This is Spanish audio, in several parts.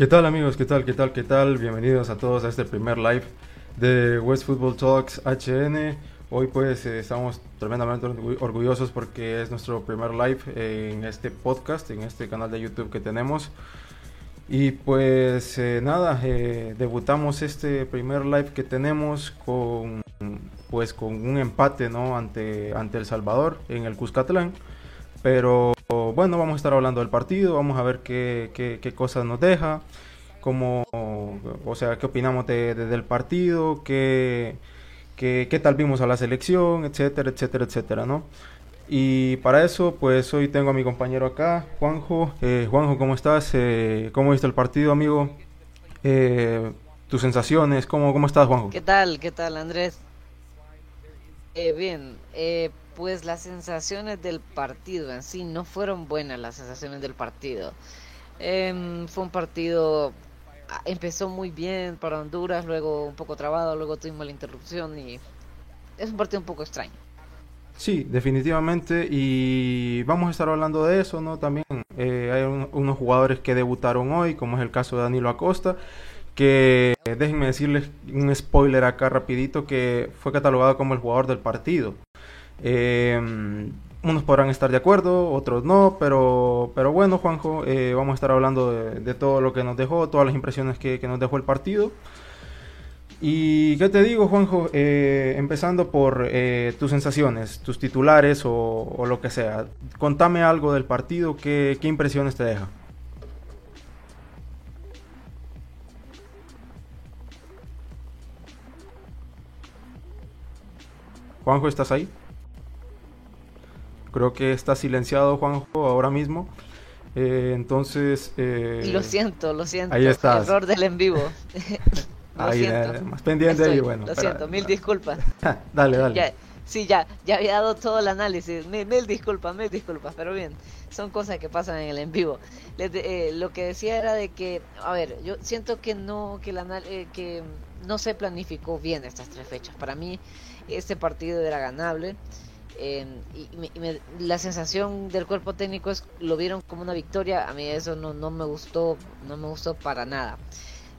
¿Qué tal amigos? ¿Qué tal? ¿Qué tal? ¿Qué tal? Bienvenidos a todos a este primer live de West Football Talks HN. Hoy pues eh, estamos tremendamente orgullosos porque es nuestro primer live en este podcast, en este canal de YouTube que tenemos. Y pues eh, nada, eh, debutamos este primer live que tenemos con pues con un empate ¿no? ante, ante El Salvador en el Cuscatlán. Pero bueno, vamos a estar hablando del partido, vamos a ver qué, qué, cosas nos deja, cómo, o sea, qué opinamos de, del partido, qué, qué, qué, tal vimos a la selección, etcétera, etcétera, etcétera, ¿no? Y para eso, pues hoy tengo a mi compañero acá, Juanjo. Eh, Juanjo, ¿cómo estás? Eh, ¿Cómo viste el partido, amigo? Eh, tus sensaciones, ¿cómo, ¿cómo estás, Juanjo? ¿Qué tal? ¿Qué tal, Andrés? Bien, pues las sensaciones del partido en sí no fueron buenas las sensaciones del partido. Em, fue un partido, ah, empezó muy bien para Honduras, luego un poco trabado, luego tuvimos la interrupción y es un partido un poco extraño. Sí, definitivamente. Y vamos a estar hablando de eso, ¿no? También eh, hay unos jugadores que debutaron hoy, como es el caso de Danilo Acosta que déjenme decirles un spoiler acá rapidito que fue catalogado como el jugador del partido. Em, unos podrán estar de acuerdo, otros no, pero, pero bueno, Juanjo, eh, vamos a estar hablando de, todo lo que nos dejó, todas las impresiones que, nos dejó el partido. Y qué te digo, Juanjo, eh, empezando por eh, tus sensaciones, tus titulares o, lo que sea. Contame algo del partido, qué impresiones te deja. Juanjo, ¿estás ahí? Creo que está silenciado Juanjo ahora mismo. Eh, entonces... Eh, lo siento, lo siento. Ahí estás. Error del en vivo. ahí, eh, más pendiente ahí, bueno. Lo siento, mil disculpas. dale, dale. sí, ya, ya había dado todo el análisis. Mil, disculpas, mil disculpas, pero bien, son cosas que pasan en el en vivo. lo que decía era de que, a ver, yo siento que no, que, la, que no se planificó bien estas tres fechas. Para mí, este partido era ganable. Eh, y, la sensación del cuerpo técnico es lo vieron como una victoria. A mí eso no, no me gustó, no me gustó para nada.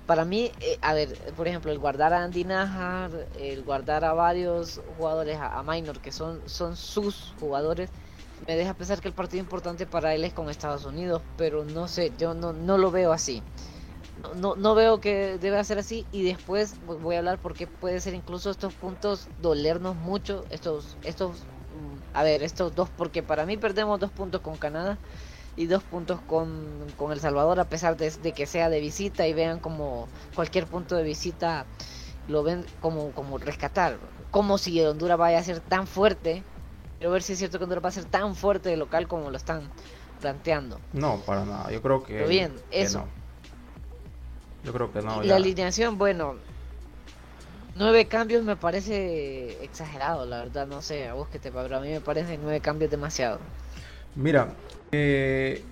Para mí, eh, a ver, por ejemplo, el guardar a Andy Najar, el guardar a varios jugadores, a, Minor, que son, son sus jugadores, me deja pensar que el partido importante para él es con Estados Unidos, pero no sé, yo no, no lo veo así no, no veo que debe ser así y después voy a hablar porque puede ser incluso estos puntos dolernos mucho, estos, estos, a ver, estos dos, porque para mí perdemos dos puntos con Canadá y dos puntos con, con El Salvador a pesar de, que sea de visita y vean como cualquier punto de visita lo ven como, como rescatar, como si Honduras vaya a ser tan fuerte, pero ver si es cierto que Honduras va a ser tan fuerte de local como lo están planteando. No, para nada, yo creo que... Pero bien, eso. Yo creo que no. La alineación, bueno, nueve cambios me parece exagerado, la verdad, no sé, a vos que pero a mí me parece nueve cambios demasiado. Mira, eh,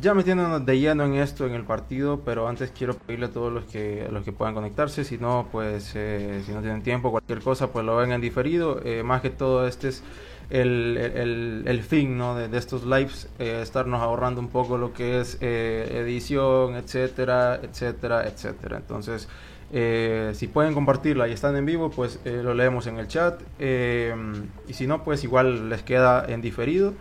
ya metiéndonos de lleno en esto, en el partido, pero antes quiero pedirle a todos los que, los que puedan conectarse, si no, pues, eh, si no tienen tiempo, cualquier cosa, pues lo ven en diferido. Eh, más que todo, este es el, el, el fin ¿no? de, estos lives, eh, estarnos ahorrando un poco lo que es eh, edición, etcétera, etcétera, etcétera. Entonces, eh, si pueden compartirla y están en vivo, pues lo leemos en el chat. y si no, pues igual les queda en diferido.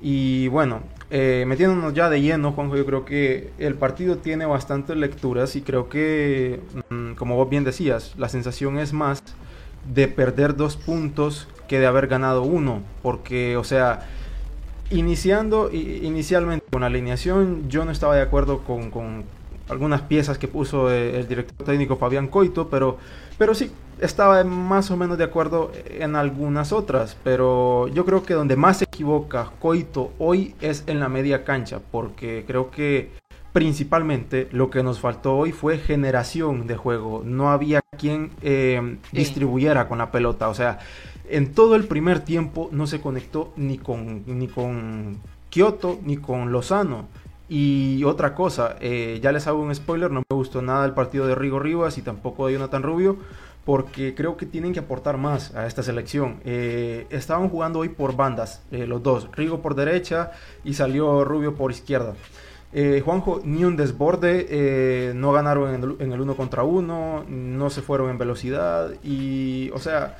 Y bueno, metiéndonos ya de lleno, Juanjo, yo creo que el partido tiene bastantes lecturas y creo que, mm, como vos bien decías, la sensación es más de perder dos puntos que de haber ganado uno, porque, o sea, iniciando inicialmente con la alineación, yo no estaba de acuerdo con algunas piezas que puso eh, el director técnico Fabián Coito, pero, pero sí estaba más o menos de acuerdo en algunas otras, pero yo creo que donde más se equivoca Coito hoy es en la media cancha, porque creo que principalmente lo que nos faltó hoy fue generación de juego, no había quien eh, distribuyera con la pelota, o sea, en todo el primer tiempo no se conectó ni con, ni con Kioto ni con Lozano. Y otra cosa, eh, ya les hago un spoiler, no me gustó nada el partido de Rigo Rivas y tampoco de Jonathan Rubio, porque creo que tienen que aportar más a esta selección. Eh, estaban jugando hoy por bandas, eh, los dos, Rigo por derecha y salió Rubio por izquierda. Eh, Juanjo, ni un desborde, no ganaron en el, en el, uno contra uno, no se fueron en velocidad y, o sea,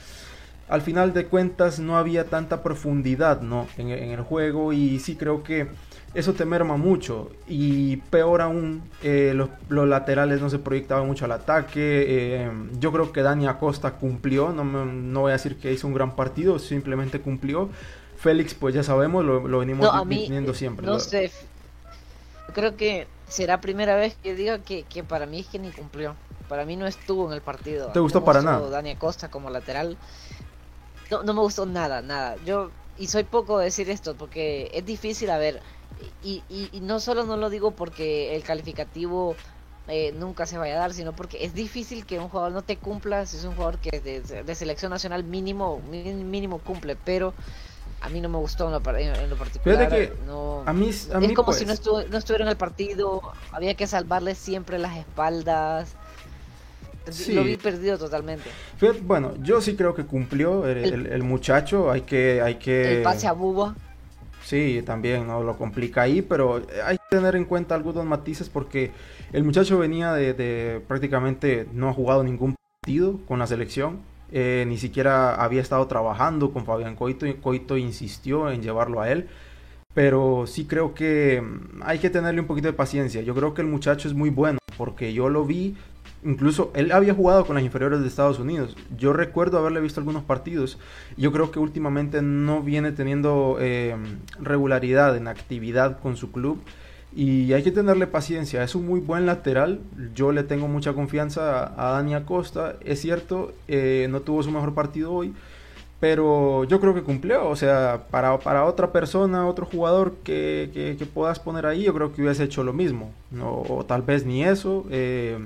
al final de cuentas no había tanta profundidad ¿no? en, en el juego y sí creo que eso te merma mucho. Y peor aún, eh, los, los, laterales no se proyectaban mucho al ataque. Eh, yo creo que Dani Acosta cumplió, no, no, voy a decir que hizo un gran partido, simplemente cumplió. Félix, pues ya sabemos, lo, lo venimos no, viendo siempre. No sé, creo que será primera vez que diga que, que, para mí es que ni cumplió. Para mí no estuvo en el partido. ¿Te gustó no para nada? Dani Acosta como lateral. No, no me gustó nada, nada. Yo, y soy poco de decir esto, porque es difícil, a ver, y, y, y, no solo no lo digo porque el calificativo eh, nunca se vaya a dar, sino porque es difícil que un jugador no te cumpla si es un jugador que de, de selección nacional mínimo mínimo cumple, pero a mí no me gustó en lo, en lo particular. Que no, a mí, a mí es como pues... si no, estuvo, no estuviera en el partido, había que salvarle siempre las espaldas. Sí. Lo vi perdido totalmente. Bueno, yo sí creo que cumplió el, el, el muchacho. Hay que, hay que. El pase a Buba. Sí, también no lo complica ahí, pero hay que tener en cuenta algunos matices porque el muchacho venía de, de prácticamente no ha jugado ningún partido con la selección, eh, ni siquiera había estado trabajando con Fabián Coito y Coito insistió en llevarlo a él. Pero sí creo que hay que tenerle un poquito de paciencia. Yo creo que el muchacho es muy bueno porque yo lo vi Incluso él había jugado con las inferiores de Estados Unidos. Yo recuerdo haberle visto algunos partidos. Yo creo que últimamente no viene teniendo eh, regularidad en actividad con su club. Y hay que tenerle paciencia. Es un muy buen lateral. Yo le tengo mucha confianza a, a Dani Acosta. Es cierto, eh, no tuvo su mejor partido hoy. Pero yo creo que cumplió. O sea, para, para otra persona, otro jugador que, que, que, puedas poner ahí, yo creo que hubiese hecho lo mismo. No, o tal vez ni eso. Eh,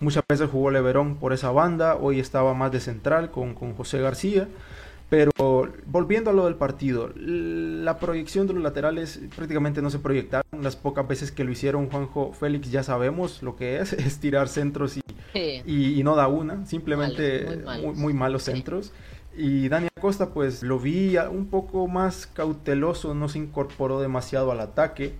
Muchas veces jugó Leverón por esa banda, hoy estaba más de central con, con, José García. Pero volviendo a lo del partido, la proyección de los laterales prácticamente no se proyectaron. Las pocas veces que lo hicieron Juanjo Félix ya sabemos lo que es, es tirar centros y, sí. y, y no da una, simplemente malos, muy, malos. Muy, muy, malos centros. Sí. Y Dani Acosta pues lo vi un poco más cauteloso, no se incorporó demasiado al ataque.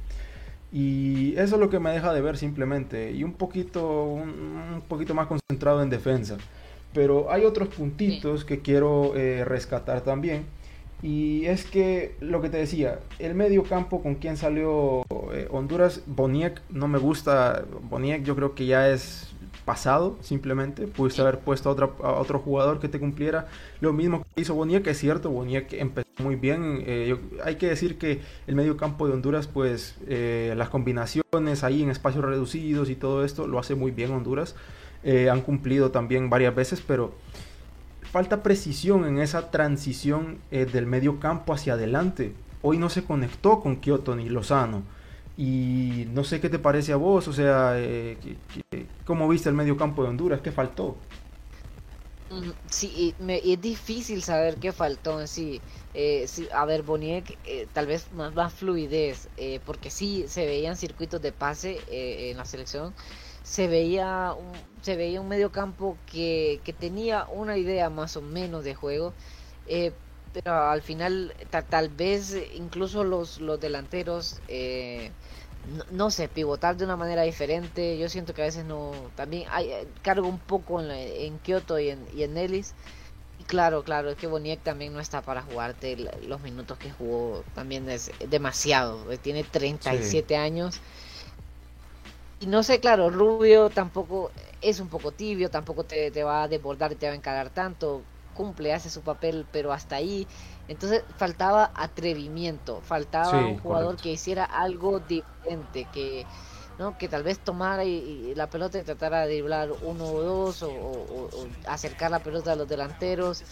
Y eso es lo que me deja de ver simplemente. Y un poquito, un, un poquito más concentrado en defensa. Pero hay otros puntitos sí. que quiero eh, rescatar también. Y es que lo que te decía, el medio campo con quien salió eh, Honduras, Boniek no me gusta. Boniek yo creo que ya es pasado, simplemente. Pudiste haber puesto a, otra, otro jugador que te cumpliera lo mismo que hizo Boniek, es cierto, Boniek empezó muy bien. Eh, hay que decir que el medio campo de Honduras, pues eh, las combinaciones ahí en espacios reducidos y todo esto lo hace muy bien Honduras. Eh, han cumplido también varias veces, pero falta precisión en esa transición del medio campo hacia adelante. Hoy no se conectó con Kioto ni Lozano. Y no sé qué te parece a vos, o sea, eh, ¿cómo viste el medio campo de Honduras? ¿Qué faltó? Sí, me, y es difícil saber qué faltó en sí. Eh, sí a ver, Boniek, eh, tal vez más, más fluidez, eh, porque sí se veían circuitos de pase eh, en la selección. Se veía un, se veía un medio campo que, que tenía una idea más o menos de juego, eh, pero al final tal, tal vez incluso los, los delanteros eh, no, no, sé, pivotar de una manera diferente. Yo siento que a veces no. También hay, cargo un poco en, la, en Kioto y en, y en Ellis. Y claro, claro, es que Boniek también no está para jugarte los minutos que jugó. También es demasiado. Tiene 37 sí. años. Y no sé, claro, Rubio tampoco es un poco tibio, tampoco te, te va a desbordar y te va a encarar tanto. Cumple, hace su papel, pero hasta ahí. Entonces faltaba atrevimiento, faltaba sí, un jugador correcto. que hiciera algo diferente, que no que tal vez tomara y, y la pelota y tratara de driblar uno o dos o, o, o, acercar la pelota a los delanteros.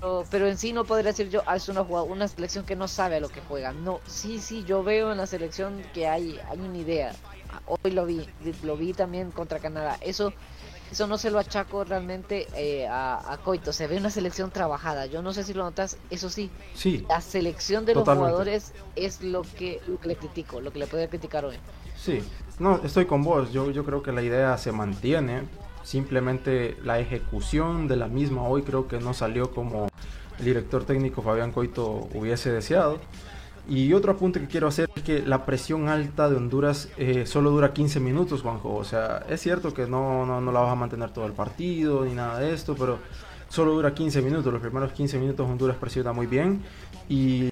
Pero, pero, en sí no podría decir yo, ah, es una, una selección que no sabe a lo que juega. No, sí, sí, yo veo en la selección que hay, hay una idea. Hoy lo vi, lo vi también contra Canadá. Eso eso no se lo achaco realmente eh, a, a, Coito. Se ve una selección trabajada. Yo no sé si lo notas, eso sí. Sí. La selección de totalmente. los jugadores es lo que, lo que le critico, lo que le puedo criticar hoy. Sí, no, estoy con vos. Yo, yo creo que la idea se mantiene. Simplemente la ejecución de la misma hoy creo que no salió como el director técnico Fabián Coito hubiese deseado. Y otro apunte que quiero hacer es que la presión alta de Honduras eh, solo dura 15 minutos, Juanjo. O sea, es cierto que no, no, no la vas a mantener todo el partido ni nada de esto, pero solo dura 15 minutos. Los primeros 15 minutos Honduras presiona muy bien y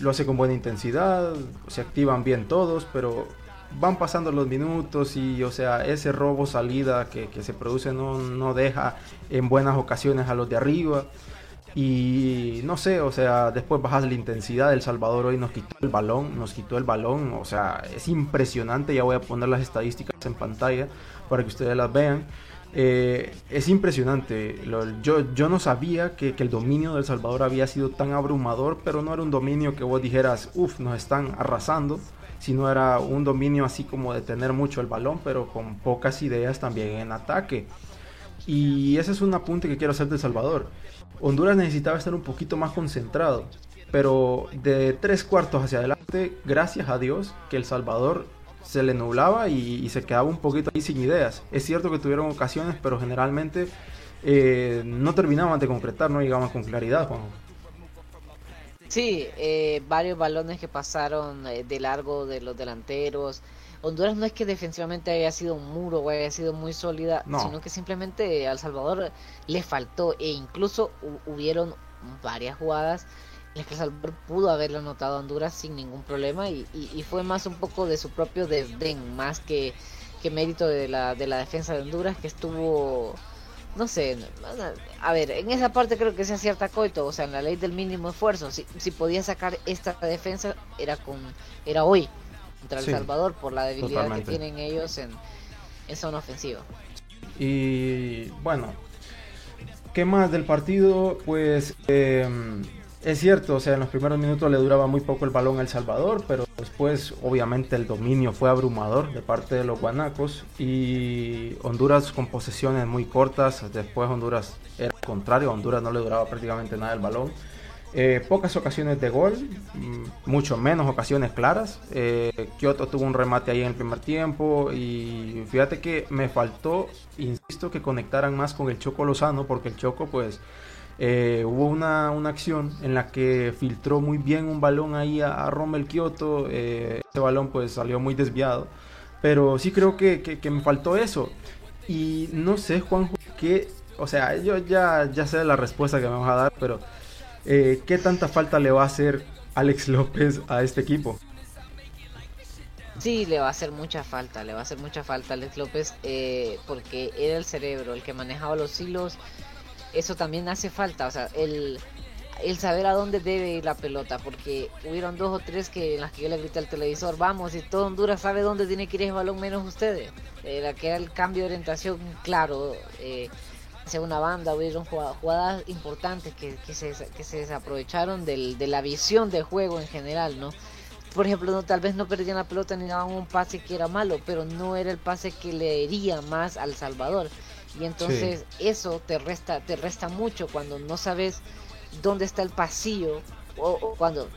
lo hace con buena intensidad, se activan bien todos, pero van pasando los minutos y, o sea, ese robo salida que, se produce no, no, deja en buenas ocasiones a los de arriba. Y no sé, o sea, después bajas la intensidad. El Salvador hoy nos quitó el balón, nos quitó el balón. O sea, es impresionante. Ya voy a poner las estadísticas en pantalla para que ustedes las vean. Eh, es impresionante. yo, yo no sabía que, que, el dominio del Salvador había sido tan abrumador, pero no era un dominio que vos dijeras, uff, nos están arrasando no era un dominio así como de tener mucho el balón, pero con pocas ideas también en ataque. Y ese es un apunte que quiero hacer de Salvador. Honduras necesitaba estar un poquito más concentrado, pero de tres cuartos hacia adelante, gracias a Dios, que El Salvador se le nublaba y, se quedaba un poquito ahí sin ideas. Es cierto que tuvieron ocasiones, pero generalmente eh, no terminaban de concretar, no llegaban con claridad. Sí, eh, varios balones que pasaron eh, de largo de los delanteros. Honduras no es que defensivamente haya sido un muro o haya sido muy sólida, sino que simplemente al Salvador le faltó e incluso hubieron varias jugadas en las que El Salvador pudo haberlo anotado a Honduras sin ningún problema y, y, fue más un poco de su propio desdén, más que, que mérito de la, de la defensa de Honduras que estuvo no sé, a ver, en esa parte creo que se acierta Coito, o sea, en la ley del mínimo esfuerzo, si, si podía sacar esta defensa era con era hoy contra El Salvador por la debilidad que tienen ellos en, en zona ofensiva. Y bueno, ¿qué más del partido? Pues eh, es cierto, o sea, en los primeros minutos le duraba muy poco el balón a El Salvador, pero después obviamente el dominio fue abrumador de parte de los guanacos y Honduras con posesiones muy cortas, después Honduras era contrario, a Honduras no le duraba prácticamente nada el balón. Eh, pocas ocasiones de gol, mm, mucho menos ocasiones claras. Eh, Kioto tuvo un remate ahí en el primer tiempo y fíjate que me faltó, insisto, que conectaran más con el Choco Lozano porque el Choco pues eh, hubo una, acción en la que filtró muy bien un balón ahí a, a Rommel Kioto. Eh, ese balón pues salió muy desviado. Pero sí creo que, me faltó eso. Y no sé, Juanjo, que, o sea, yo ya, ya sé la respuesta que me vas a dar, pero eh, ¿qué tanta falta le va a hacer Alex López a este equipo? Sí, le va a hacer mucha falta, le va a hacer mucha falta a Alex López porque era el cerebro, el que manejaba los hilos, eso también hace falta, o sea, el, el saber a dónde debe ir la pelota, porque hubieron dos o tres que en las que yo le grité al televisor, vamos, y todo Honduras sabe dónde tiene que ir ese balón menos ustedes. Era que era el cambio de orientación claro, eh, una banda, hubieron jugadas, importantes que, que, se, que se desaprovecharon del, de la visión del juego en general, ¿no? Por ejemplo, no, tal vez no perdían la pelota ni daban un pase que era malo, pero no era el pase que le hería más al Salvador. Y entonces eso te resta, te resta mucho cuando no sabes dónde está el pasillo o, cuando,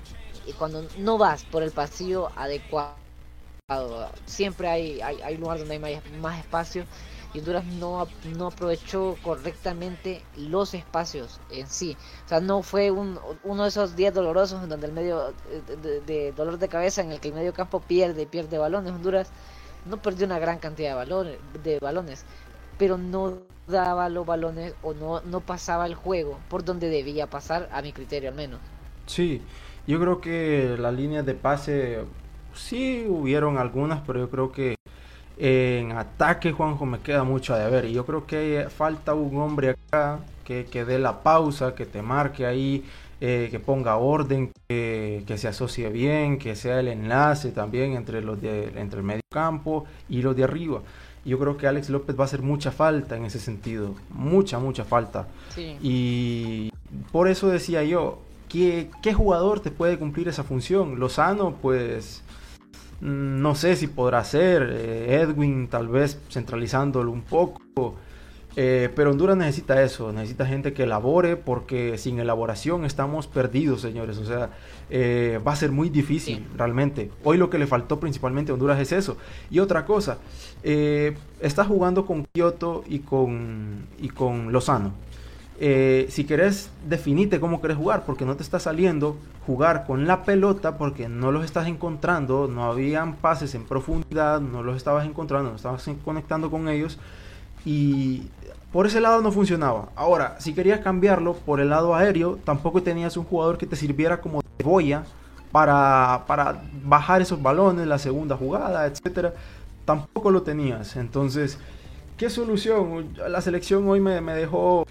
cuando no vas por el pasillo adecuado. Siempre hay, hay, hay lugar donde hay más, espacio y Honduras no, aprovechó correctamente los espacios en sí. O sea, no fue un, uno de esos días dolorosos en donde el medio de, de, dolor de cabeza en el que el medio campo pierde, pierde balones. Honduras no perdió una gran cantidad de balones, de balones pero no daba los balones o no, no pasaba el juego por donde debía pasar, a mi criterio al menos. Sí, yo creo que las líneas de pase sí hubieron algunas, pero yo creo que en ataque, Juanjo, me queda mucho de ver. Y yo creo que falta un hombre acá que, que dé la pausa, que te marque ahí, eh, que ponga orden, que, que, se asocie bien, que sea el enlace también entre los de, entre el medio campo y los de arriba. Yo creo que Alex López va a hacer mucha falta en ese sentido, mucha, mucha falta. Y por eso decía yo, ¿qué, ¿qué jugador te puede cumplir esa función? Lozano, pues no sé si podrá ser, eh, Edwin tal vez centralizándolo un poco. Eh, pero Honduras necesita eso, necesita gente que elabore porque sin elaboración estamos perdidos, señores. O sea, eh, va a ser muy difícil realmente. Hoy lo que le faltó principalmente a Honduras es eso. Y otra cosa, está jugando con Kioto y con, y con Lozano. Eh, si querés, definite cómo querés jugar, porque no te está saliendo jugar con la pelota, porque no los estás encontrando, no habían pases en profundidad, no los estabas encontrando, no estabas conectando con ellos, y por ese lado no funcionaba. Ahora, si querías cambiarlo por el lado aéreo, tampoco tenías un jugador que te sirviera como de boya para, para bajar esos balones, la segunda jugada, etcétera. Tampoco lo tenías. Entonces, ¿qué solución? La selección hoy me, me dejó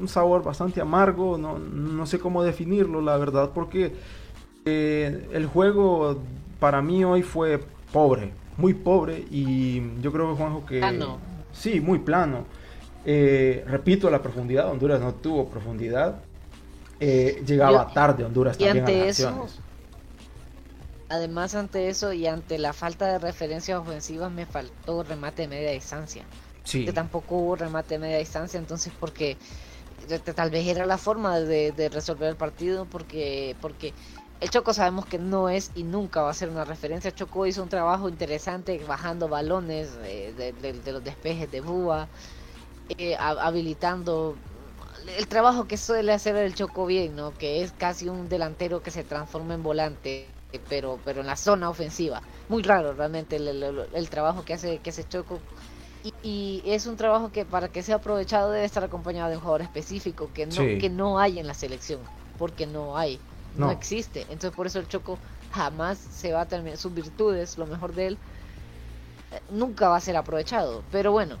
un sabor bastante amargo, no, no sé cómo definirlo, la verdad, porque eh, el juego para mí hoy fue pobre, muy pobre, y yo creo que Juanjo que... Plano. Sí, muy plano. Eh, repito, la profundidad, Honduras no tuvo profundidad. Eh, llegaba tarde Honduras y también ante a las eso. Además, ante eso y ante la falta de referencias ofensivas, me faltó remate de media distancia. Sí, Que tampoco hubo remate de media distancia, entonces, porque tal vez era la forma de, resolver el partido, porque, porque el Choco sabemos que no es y nunca va a ser una referencia. Choco hizo un trabajo interesante bajando balones eh, de, los despejes de Búa, eh, ha- habilitando el trabajo que suele hacer el Choco bien, ¿no? Que es casi un delantero que se transforma en volante, pero pero en la zona ofensiva. Muy raro realmente el- el trabajo que hace que hace Choco. Y, y es un trabajo que para que sea aprovechado debe estar acompañado de un jugador específico que no Sí. que no hay en la selección, porque no hay, no, No. existe. Entonces por eso el Choco jamás se va a terminar sus virtudes, lo mejor de él eh, nunca va a ser aprovechado. Pero bueno,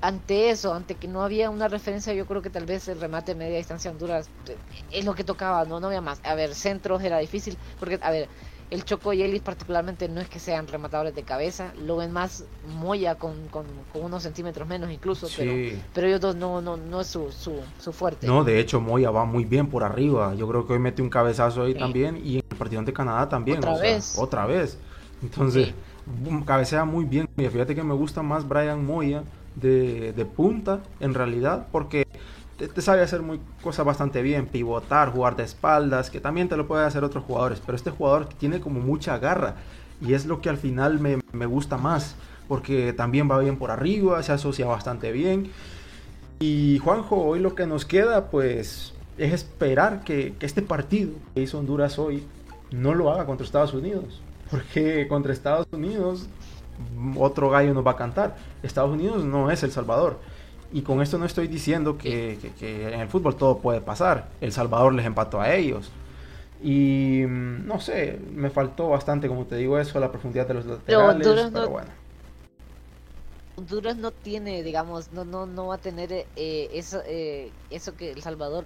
ante eso, ante que no había una referencia, yo creo que tal vez el remate de media distancia Honduras eh, es lo que tocaba, no, no había más. A ver, centros era difícil, porque, a ver, el Choco y Ellis particularmente no es que sean rematadores de cabeza, lo ven más Moya con, con, con unos centímetros menos incluso, pero, sí. pero ellos dos no, no, no es su, su, su fuerte. No, de hecho Moya va muy bien por arriba. Yo creo que hoy mete un cabezazo ahí Sí. también y en el partido ante Canadá también. Otra o sea, vez. otra vez. Entonces, Sí. boom, cabecea muy bien. Fíjate que me gusta más Brian Moya de, de punta en realidad porque te, sabe hacer muy cosas bastante bien, pivotar, jugar de espaldas, que también te lo pueden hacer otros jugadores, pero este jugador tiene como mucha garra y es lo que al final me, gusta más, porque también va bien por arriba, se asocia bastante bien. Y Juanjo, hoy lo que nos queda pues es esperar que, que este partido que hizo Honduras hoy no lo haga contra Estados Unidos, porque contra Estados Unidos otro gallo nos va a cantar. Estados Unidos no es El Salvador. Y con esto no estoy diciendo que, que- que en el fútbol todo puede pasar. El Salvador les empató a ellos. Y mm, no sé, me faltó bastante, como te digo, eso, la profundidad de los laterales. Honduras pero no- bueno. Honduras no tiene, digamos, no no no va a tener eh, eso eh, eso que El Salvador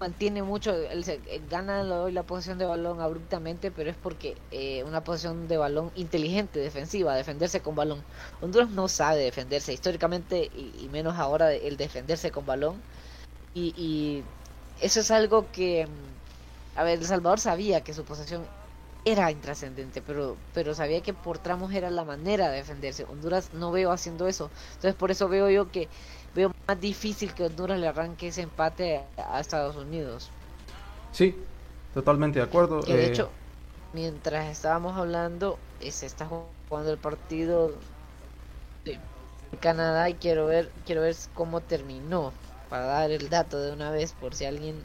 mantiene mucho, él se- eh, gana la posición de balón abruptamente, pero es porque eh, una posición de balón inteligente, defensiva, defenderse con balón. Honduras no sabe defenderse históricamente y, y menos ahora el defenderse con balón. Y, y eso es algo que, mm, a ver, El Salvador sabía que su posesión era intrascendente, pero, pero sabía que por tramos era la manera de defenderse. Honduras no veo haciendo eso. Entonces por eso veo yo que veo más difícil que Honduras le arranque ese empate a, Estados Unidos. Sí, totalmente de acuerdo. Que de Eh, hecho, mientras estábamos hablando, eh, se está jugando el partido de Canadá y quiero ver, quiero ver cómo terminó. Para dar el dato de una vez por si alguien...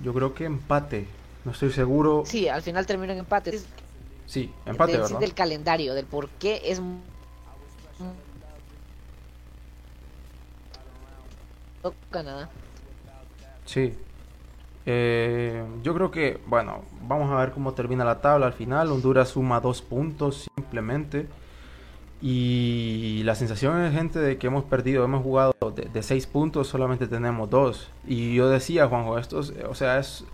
yo creo que empate. No estoy seguro. Sí, al final terminó en empate. Sí, empate, del, ¿verdad? del calendario, del por qué es... Canadá. Sí. Eh, yo creo que, bueno, vamos a ver cómo termina la tabla al final. Honduras suma dos puntos simplemente. Y la sensación es, gente, de que hemos perdido, hemos jugado de, de seis puntos, solamente tenemos dos. Y yo decía, Juanjo, esto es- o sea, es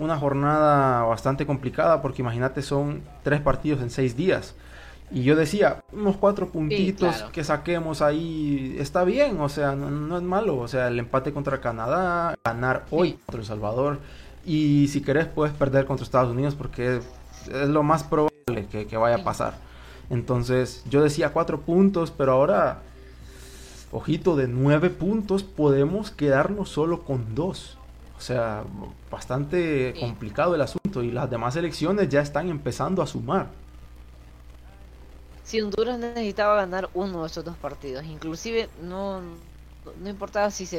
una jornada bastante complicada porque imagínate, son tres partidos en seis días. Y yo decía, unos cuatro puntitos claro. que saquemos ahí está bien, o sea, no, no es malo. O sea, el empate contra Canadá, ganar hoy Sí. contra El Salvador. Y si querés, puedes perder contra Estados Unidos porque es, es lo más probable que, que vaya a pasar. Entonces, yo decía cuatro puntos, pero ahora, ojito, de nueve puntos podemos quedarnos solo con dos. O sea, bastante Sí. complicado el asunto y las demás elecciones ya están empezando a sumar. Si Honduras necesitaba ganar uno de esos dos partidos, inclusive no no importaba si se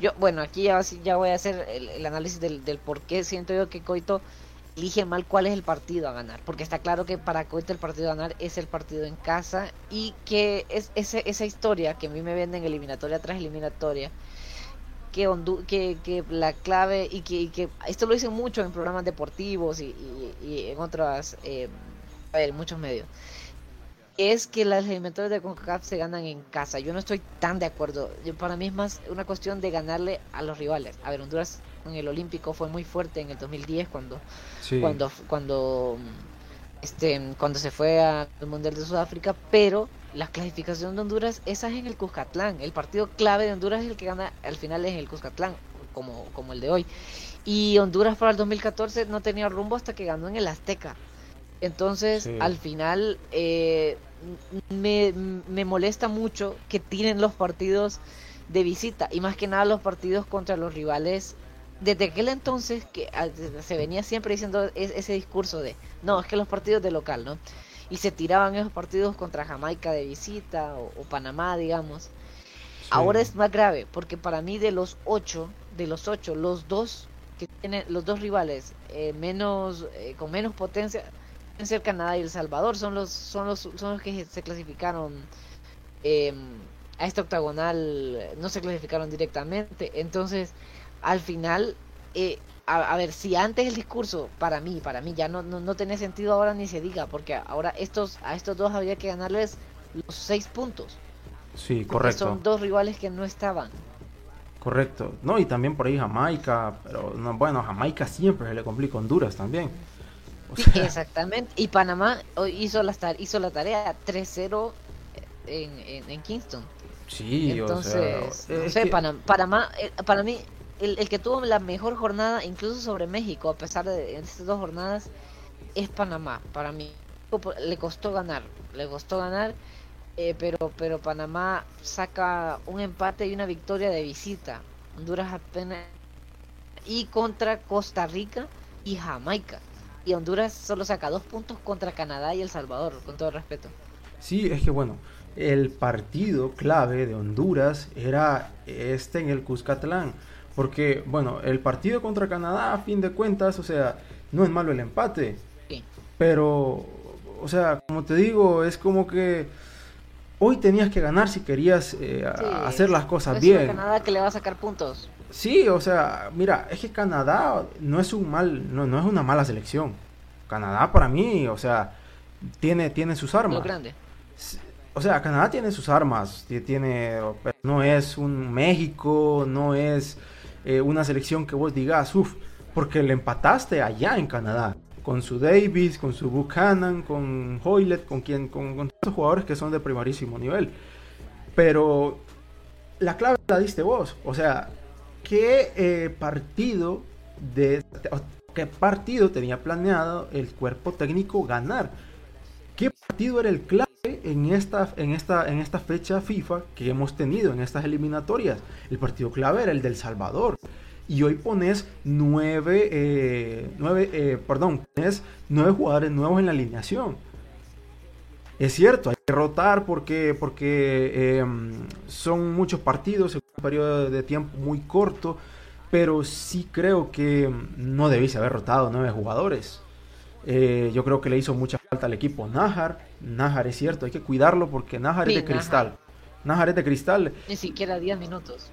yo bueno aquí ya, ya voy a hacer el, análisis del, del, por qué siento yo que Coito elige mal cuál es el partido a ganar porque está claro que para Coito el partido a ganar es el partido en casa y que es ese, esa historia que a mí me venden eliminatoria tras eliminatoria que, que, que la clave y que, que, esto lo dicen mucho en programas deportivos y, y, en otras eh, muchos medios es que las eliminatorias de CONCACAF se ganan en casa. Yo no estoy tan de acuerdo. Yo, para mí es más una cuestión de ganarle a los rivales. A ver, Honduras en el Olímpico fue muy fuerte en el 2010 cuando cuando cuando este cuando se fue al Mundial de Sudáfrica, pero la clasificación de Honduras esa es en el Cuscatlán. El partido clave de Honduras es el que gana al final es en el Cuscatlán, como como el de hoy. Y Honduras para el 2014 no tenía rumbo hasta que ganó en el Azteca. Entonces, al final, eh, me, me, molesta mucho que tienen los partidos de visita y más que nada los partidos contra los rivales. Desde aquel entonces que ah, se venía siempre diciendo ese discurso de, no, es que los partidos de local, ¿no? Y se tiraban esos partidos contra Jamaica de visita o, Panamá, digamos. Ahora es más grave, porque para mí de los ocho, de los ocho, los dos que tienen, los dos rivales eh, menos, eh, con menos potencia, ser Canadá y El Salvador son los son los son los que se clasificaron em, a esta octagonal no se clasificaron directamente entonces al final eh, a, ver si antes el discurso para mí para mí ya no, no, tiene sentido ahora ni se diga porque ahora estos a estos dos había que ganarles los seis puntos. Sí correcto. son dos rivales que no estaban. Correcto. No y también por ahí Jamaica pero no, bueno Jamaica siempre se le complica Honduras también. Exactamente. Y Panamá hizo la, hizo la tarea 3-0 en, en, Kingston. Sí, entonces, no sé, Panamá, eh, para mí, el, que tuvo la mejor jornada, incluso sobre México, a pesar de estas dos jornadas, es Panamá. Para mí, le costó ganar, le costó ganar, eh, pero, pero Panamá saca un empate y una victoria de visita. Honduras apenas. Y contra Costa Rica y Jamaica y Honduras solo saca dos puntos contra Canadá y El Salvador, con todo respeto. Sí, es que bueno, el partido clave de Honduras era este en el Cuscatlán. Porque, bueno, el partido contra Canadá, a fin de cuentas, o sea, no es malo el empate. Sí. Pero, o sea, como te digo, es como que hoy tenías que ganar si querías eh, hacer las cosas es bien. Canadá que le va a sacar puntos. Sí, o sea, mira, es que Canadá no es un mal, no, no es una mala selección. Canadá para mí, o sea, tiene, tiene sus armas. grande. O sea, Canadá tiene sus armas, tiene, no es un México, no es eh, una selección que vos digas, uff, porque le empataste allá en Canadá, con su Davis, con su Buchanan, con Hoylet, con quien, con, con estos jugadores que son de primarísimo nivel. Pero la clave la diste vos, o sea, qué eh, partido de qué partido tenía planeado el cuerpo técnico ganar. ¿Qué partido era el clave en esta, en esta, en esta fecha FIFA que hemos tenido en estas eliminatorias? El partido clave era el del Salvador. Y hoy pones nueve, eh, nueve eh, perdón, pones nueve jugadores nuevos en la alineación. Es cierto, hay que rotar porque, porque em, son muchos partidos un periodo de tiempo muy corto, pero sí creo que no debiste haber rotado nueve jugadores. Eh, yo creo que le hizo mucha falta al equipo Najar. Najar es cierto, hay que cuidarlo porque Najar es de cristal. Najar es de cristal. Ni siquiera 10 minutos.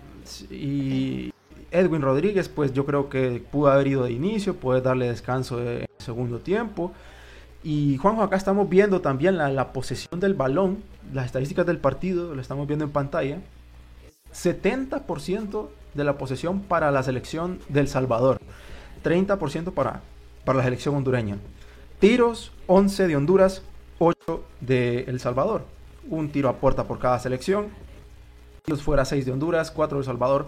Y Edwin Rodríguez, pues yo creo que pudo haber ido de inicio, puede darle descanso en el segundo tiempo. Y Juanjo, acá estamos viendo también la, posesión del balón, las estadísticas del partido, lo estamos viendo en pantalla. 70% de la posesión para la selección del Salvador, 30% para, para la selección hondureña. Tiros, 11 de Honduras, 8 de El Salvador. Un tiro a puerta por cada selección. Tiros fuera 6 de Honduras, 4 de El Salvador.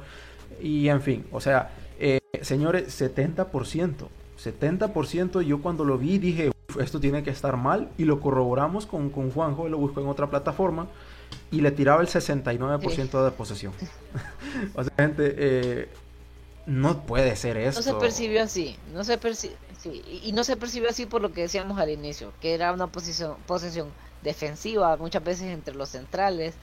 Y en fin, o sea, eh, señores, 70%. 70% yo cuando lo vi dije, esto tiene que estar mal y lo corroboramos con, con Juanjo, lo buscó en otra plataforma y le tiraba el 69% de posesión. o sea, gente, eh, no puede ser eso. No se percibió así, no se y no se percibió así por lo que decíamos al inicio, que era una posición, posesión defensiva, muchas veces entre los centrales,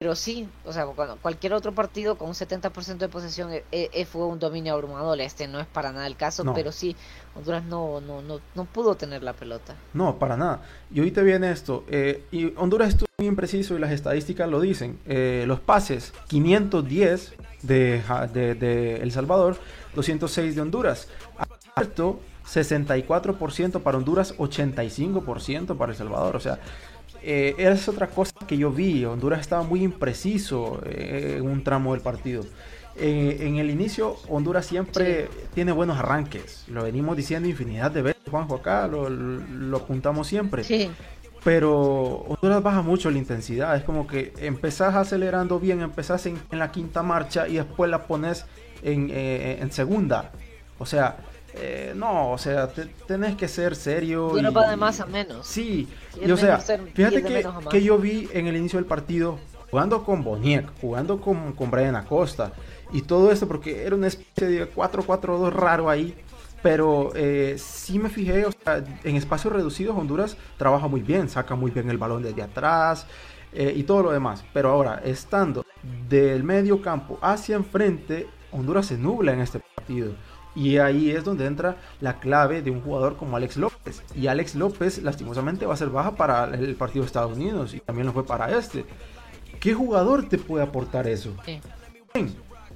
pero sí, o sea, cuando cualquier otro partido con un 70% de posesión eh, eh, fue un dominio abrumador. Este no es para nada el caso, pero sí, Honduras no, no, no, no pudo tener la pelota. No, para nada. Y ahorita viene esto. Eh, y Honduras estuvo muy impreciso y las estadísticas lo dicen. los pases, 510 de, de, de, El Salvador, 206 de Honduras. Alto, 64% para Honduras, 85% para El Salvador. O sea, eh, es otra cosa que yo vi. Honduras estaba muy impreciso eh, en un tramo del partido. Eh, en el inicio, Honduras siempre tiene buenos arranques. Lo venimos diciendo infinidad de veces, Juanjo, acá lo, lo apuntamos siempre. Pero Honduras baja mucho la intensidad. Es como que empezás acelerando bien, empezás en, la quinta marcha y después la pones en, en segunda. O sea, eh, no, o sea, tenés que ser serio. y, va de más a menos. Sí, y, o sea, fíjate que, que, yo vi en el inicio del partido jugando con Boniek, jugando con, con Brian Acosta y todo esto, porque era una especie de 4-4-2 raro ahí. Pero eh, sí me fijé, o sea, en espacios reducidos Honduras trabaja muy bien, saca muy bien el balón desde atrás eh, y todo lo demás. Pero ahora, estando del medio campo hacia enfrente, Honduras se nubla en este partido. Y ahí es donde entra la clave de un jugador como Alex López. Y Alex López, lastimosamente, va a ser baja para el partido de Estados Unidos y también lo fue para este. ¿Qué jugador te puede aportar eso?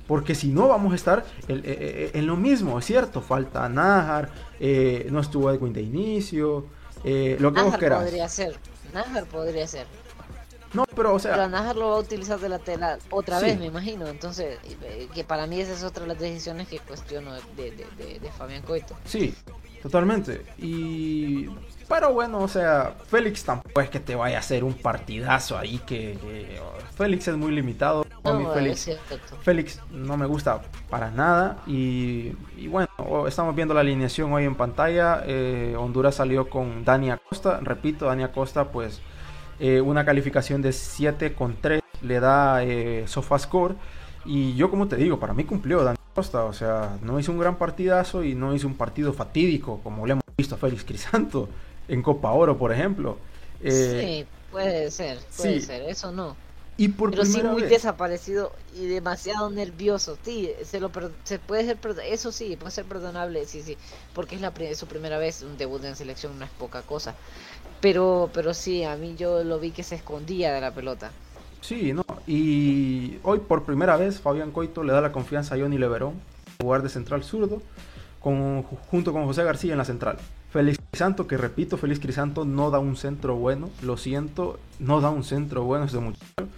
Porque si no, vamos a estar en, en, lo mismo, es cierto. Falta Najar, eh, no estuvo Edwin de inicio, eh, lo que vos querás. podría ser, Najar podría ser. No, pero o sea. Pero Najar lo va a utilizar de la tela otra vez, me imagino. Entonces, eh, que para mí esa es otra de las decisiones que cuestiono de, de, de, Fabián Coito. Sí, totalmente. Y. Pero bueno, o sea, Félix tampoco es que te vaya a hacer un partidazo ahí que. Félix es muy limitado. No, Félix, Félix no me gusta para nada. Y, y, bueno, estamos viendo la alineación hoy en pantalla. Eh, Honduras salió con Dani Acosta. Repito, Dani Acosta, pues eh, una calificación de 7,3 le da eh, SofaScore. Y yo, como te digo, para mí cumplió Dani Costa. O sea, no hizo un gran partidazo y no hizo un partido fatídico como le hemos visto a Félix Crisanto en Copa Oro, por ejemplo. Eh, sí, puede ser, puede ser, eso no. Y por pero sí muy desaparecido y demasiado nervioso. Sí, se lo se puede ser eso sí, puede ser perdonable, sí, sí, porque es la su primera vez un debut en selección, no es poca cosa. Pero, pero sí, a mí yo lo vi que se escondía de la pelota. Sí, no. Y hoy por primera vez Fabián Coito le da la confianza a Johnny Leverón, jugar de central zurdo, con, junto con José García en la central. Félix Crisanto, que repito, Félix Crisanto no da un centro bueno, lo siento, no da un centro bueno ese muchacho.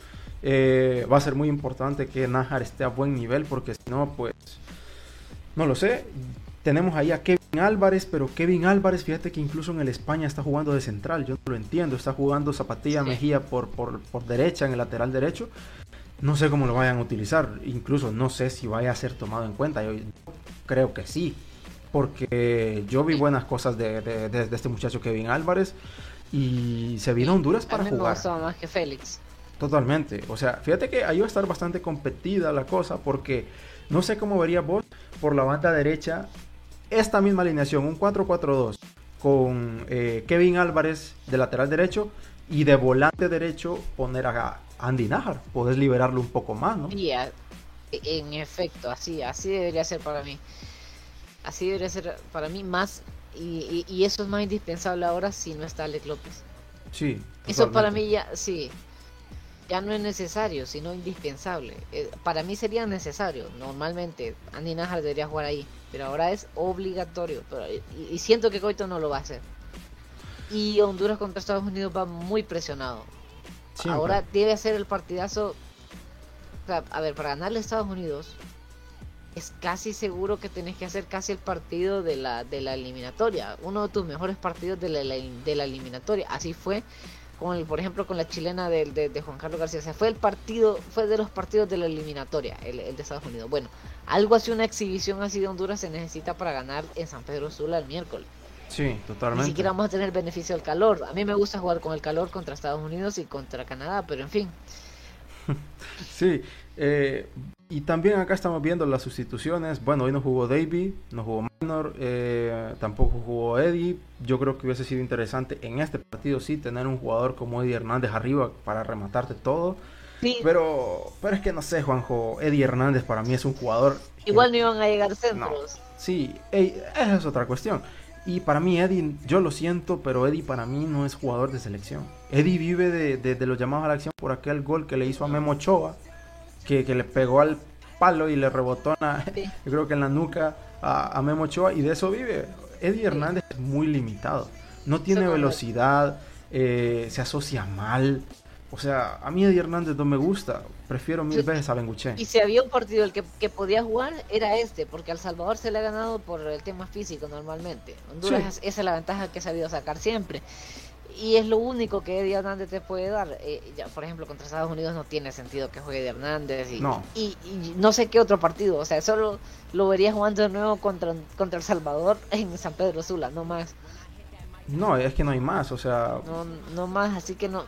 Eh, va a ser muy importante que Nájar esté a buen nivel, porque si no, pues, no lo sé. Tenemos ahí a Kevin Álvarez, pero Kevin Álvarez, fíjate que incluso en el España está jugando de central, yo no lo entiendo, está jugando Zapatilla Mejía por, por, derecha, en el lateral derecho. No sé cómo lo vayan a utilizar, incluso no sé si vaya a ser tomado en cuenta, yo creo que sí, porque yo vi buenas cosas de, este muchacho Kevin Álvarez y se vino a Honduras para jugar. más que Félix. Totalmente, o sea, fíjate que ahí va a estar bastante competida la cosa porque no sé cómo vería vos por la banda derecha esta misma alineación, un 4-4-2, con eh, Kevin Álvarez de lateral derecho y de volante derecho poner a Andy Najar. Podés liberarlo un poco más, ¿no? En efecto, así, así debería ser para mí. Así debería ser para mí más. Y, eso es más indispensable ahora si no está Alex López. Sí. Eso para mí ya, sí ya no es necesario, sino indispensable. Eh, para mí sería necesario. Normalmente Andy Najar debería jugar ahí, pero ahora es obligatorio. y, siento que Coito no lo va a hacer. Y Honduras contra Estados Unidos va muy presionado. Ahora debe hacer el partidazo. a ver, para ganarle a Estados Unidos es casi seguro que tenés que hacer casi el partido de la, de la eliminatoria. Uno de tus mejores partidos de la, de la eliminatoria. Así fue con por ejemplo con la chilena de, de, Juan Carlos García. O sea, fue el partido, fue de los partidos de la eliminatoria, el, de Estados Unidos. Bueno, algo así, una exhibición así de Honduras se necesita para ganar en San Pedro Sula el miércoles. Sí, totalmente. Ni siquiera vamos a tener beneficio del calor. A mí me gusta jugar con el calor contra Estados Unidos y contra Canadá, pero en fin. sí, eh, y también acá estamos viendo las sustituciones. Bueno, hoy no jugó Davy, no jugó Minor, eh, tampoco jugó Eddie. Yo creo que hubiese sido interesante en este partido sí tener un jugador como Eddie Hernández arriba para rematarte todo. Pero, pero es que no sé, Juanjo, Eddie Hernández para mí es un jugador... Igual no iban a llegar centros. sí, esa es otra cuestión. Y para mí Eddie, yo lo siento, pero Eddie para mí no es jugador de selección. Eddie vive de, los llamados a la acción por aquel gol que le hizo a Memo Ochoa, que, le pegó al palo y le rebotó, yo creo que en la nuca a, Memo Ochoa, y de eso vive. Eddie Hernández es muy limitado. No tiene velocidad, eh, se asocia mal. O sea, a mí Eddie Hernández no me gusta. Prefiero mil veces a Benguche. Y si había un partido el que, que, podía jugar, era este, porque al Salvador se le ha ganado por el tema físico normalmente. Honduras, esa es la ventaja que ha sabido sacar siempre. Y es lo único que Eddie Hernández te puede dar. Eh, ya, por ejemplo, contra Estados Unidos no tiene sentido que juegue Eddie Hernández. Y no. Y, no sé qué otro partido. O sea, solo lo vería jugando de nuevo contra, contra El Salvador en San Pedro Sula, no más. No, es que no hay más, o sea... No, no más, así que no,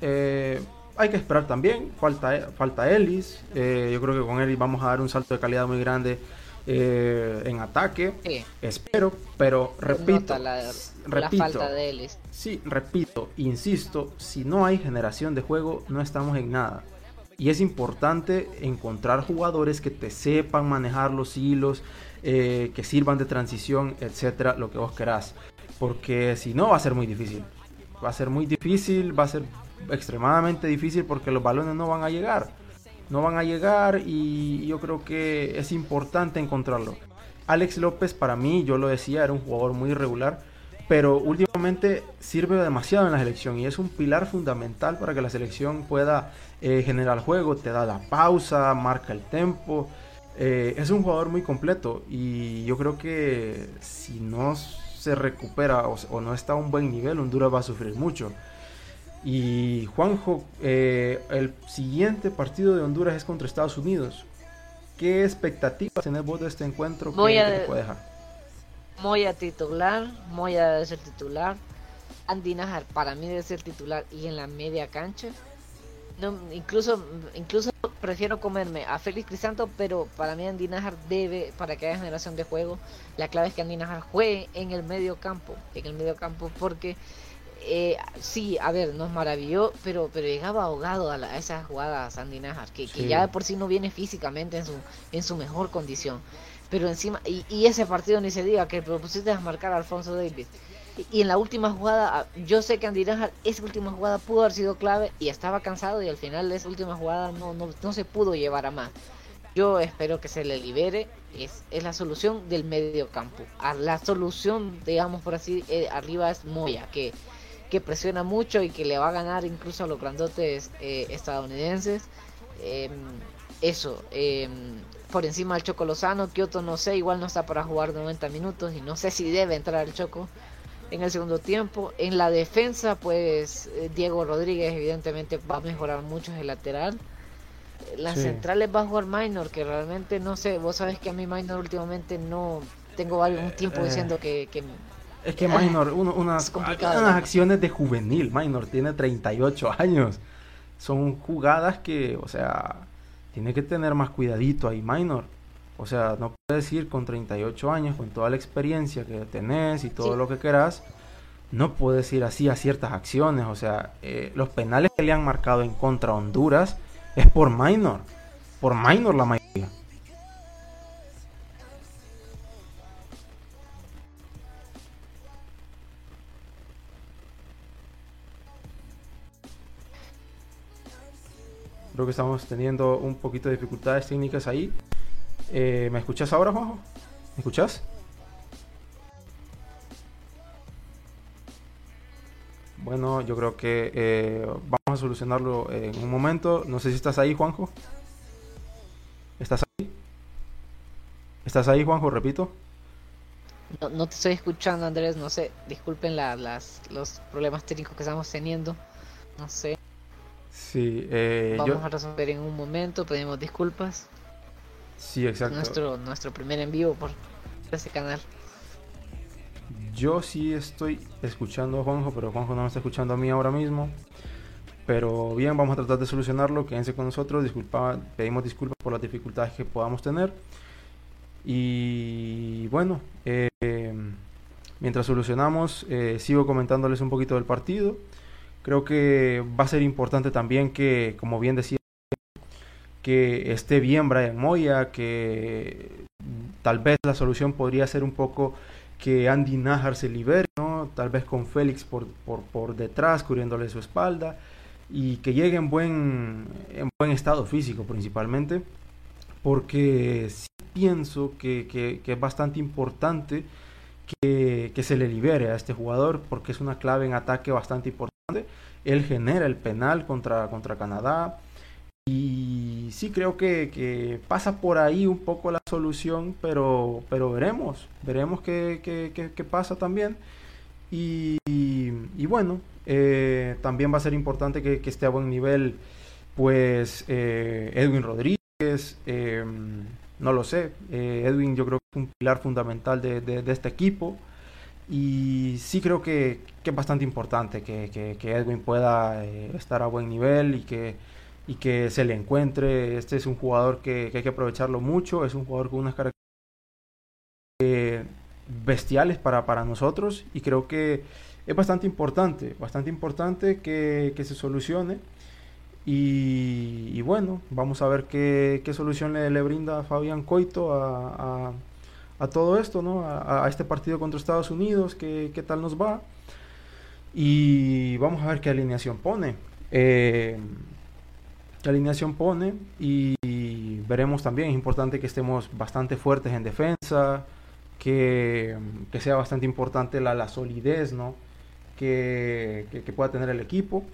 eh, hay que esperar también, falta, falta Ellis. Eh, yo creo que con Ellis vamos a dar un salto de calidad muy grande eh, en ataque. Espero, pero repito, repito, falta de Ellis. Sí, repito, insisto, si no hay generación de juego, no estamos en nada. Y es importante encontrar jugadores que te sepan manejar los hilos, que sirvan de transición, etcétera, lo que vos querás. Porque si no, va a ser muy difícil. Va a ser muy difícil, va a ser extremadamente difícil porque los balones no van a llegar. No van a llegar y yo creo que es importante encontrarlo. Alex López para mí, yo lo decía, era un jugador muy irregular, pero últimamente sirve demasiado en la selección y es un pilar fundamental para que la selección pueda eh, generar juego, te da la pausa, marca el tempo. Eh, es un jugador muy completo y yo creo que si no se recupera o, o no está a un buen nivel, Honduras va a sufrir mucho. Y Juanjo, eh, el siguiente partido de Honduras es contra Estados Unidos. ¿Qué expectativas tenés vos de este encuentro? Voy a, te puede dejar? Voy a titular, voy a ser titular. Andy Najar para mí debe ser titular y en la media cancha. No, incluso, incluso prefiero comerme a Félix Crisanto, pero para mí Andy Najar debe, para que haya generación de juego, la clave es que Andy Najar juegue en el medio campo, en el medio campo porque eh, sí, a ver, nos maravilló, pero pero llegaba ahogado a, esas jugadas Andy Najar, que, ya de por sí no viene físicamente en su, en su mejor condición. Pero encima, y, ese partido ni se diga, que propusiste marcar a Alfonso Davis. Y, en la última jugada, ah, yo sé que Andy Najar, esa última jugada pudo haber sido clave y estaba cansado y al final de esa última jugada no, no, no se pudo llevar a más. Yo espero que se le libere, es, es la solución del medio campo. A la solución, digamos por así, eh, arriba es Moya, que que presiona mucho y que le va a ganar incluso a los grandotes eh, estadounidenses. Em, eso, em, por encima del Choco Lozano, Kioto no sé, igual no está para jugar 90 minutos y no sé si debe entrar el Choco en el segundo tiempo. En la defensa, pues eh, Diego Rodríguez evidentemente va a mejorar mucho el lateral. Las centrales va a jugar Minor, que realmente no sé, vos sabes que a mí Minor últimamente no tengo un tiempo eh, diciendo que, que es que Minor, unas, acciones de juvenil. Minor tiene 38 años. Son jugadas que, o sea, tiene que tener más cuidadito ahí, Minor. O sea, no puedes ir con 38 años, con toda la experiencia que tenés y todo lo que querás. No puedes ir así a ciertas acciones. O sea, eh, los penales que le han marcado en contra Honduras es por Minor. Por Minor la mayoría. Creo que estamos teniendo un poquito de dificultades técnicas ahí. Eh, ¿Me escuchas ahora, Juanjo? ¿Me escuchas? Bueno, yo creo que eh, vamos a solucionarlo en un momento. No sé si estás ahí, Juanjo. ¿Estás ahí? ¿Estás ahí, Juanjo? Repito. No, te estoy escuchando, Andrés. No sé. Disculpen las, los problemas técnicos que estamos teniendo. No sé. Sí, eh, Vamos a resolver en un momento, pedimos disculpas. Sí, exacto. Nuestro, nuestro primer envío por ese canal. Yo sí estoy escuchando a Juanjo, pero Juanjo no me está escuchando a mí ahora mismo. Pero bien, vamos a tratar de solucionarlo. Quédense con nosotros. Disculpa, pedimos disculpas por las dificultades que podamos tener. Y bueno, eh, mientras solucionamos, eh, sigo comentándoles un poquito del partido. Creo que va a ser importante también que, como bien decía, que esté bien Brian Moya, que tal vez la solución podría ser un poco que Andy Najar se libere, ¿no? tal vez con Félix por, por, detrás, cubriéndole su espalda, y que llegue en buen, en buen estado físico principalmente, porque sí pienso que, que, que es bastante importante que, que, se le libere a este jugador, porque es una clave en ataque bastante importante. Él genera el penal contra, contra Canadá, y sí creo que, pasa por ahí un poco la solución, pero, pero veremos, veremos qué, qué, qué, pasa también. Y, y bueno, eh, también va a ser importante que, esté a buen nivel, pues eh, Edwin Rodríguez, eh, no lo sé, Edwin yo creo que es un pilar fundamental de, de este equipo. Y sí creo que, que es bastante importante que, que Edwin pueda estar a buen nivel y que y que se le encuentre. Este es un jugador que, hay que aprovecharlo mucho, es un jugador con unas características eh, bestiales para, para nosotros y creo que es bastante importante, bastante importante que, se solucione. Y, bueno, vamos a ver qué, solución le, le, brinda Fabián Coito a, a, todo esto, ¿no? A, este partido contra Estados Unidos, qué, qué, tal nos va. Y vamos a ver qué alineación pone. Eh, alineación pone y veremos también, es importante que estemos bastante fuertes en defensa, que, que sea bastante importante la, la solidez ¿no? que, que, pueda tener el equipo.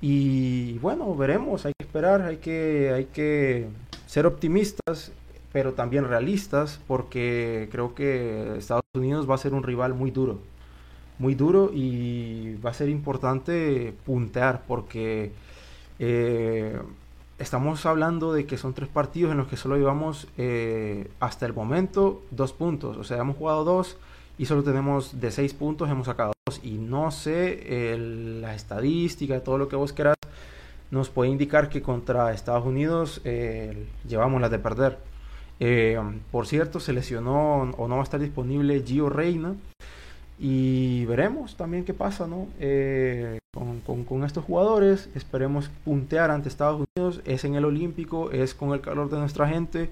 Y bueno, veremos, hay que esperar, hay que, hay que ser optimistas, pero también realistas, porque creo que Estados Unidos va a ser un rival muy duro, muy duro y va a ser importante puntear, porque eh, estamos hablando de que son tres partidos en los que solo llevamos eh, hasta el momento dos puntos. O sea, hemos jugado dos y solo tenemos de seis puntos, hemos sacado dos. Y no sé, la estadística, todo lo que vos quieras, nos puede indicar que contra Estados Unidos eh, llevamos las de perder. Por cierto, se lesionó o no va a estar disponible Gio Reina. Y veremos también qué pasa, ¿no? con, estos jugadores. Esperemos puntear ante Estados Unidos. Es en el Olímpico, es con el calor de nuestra gente.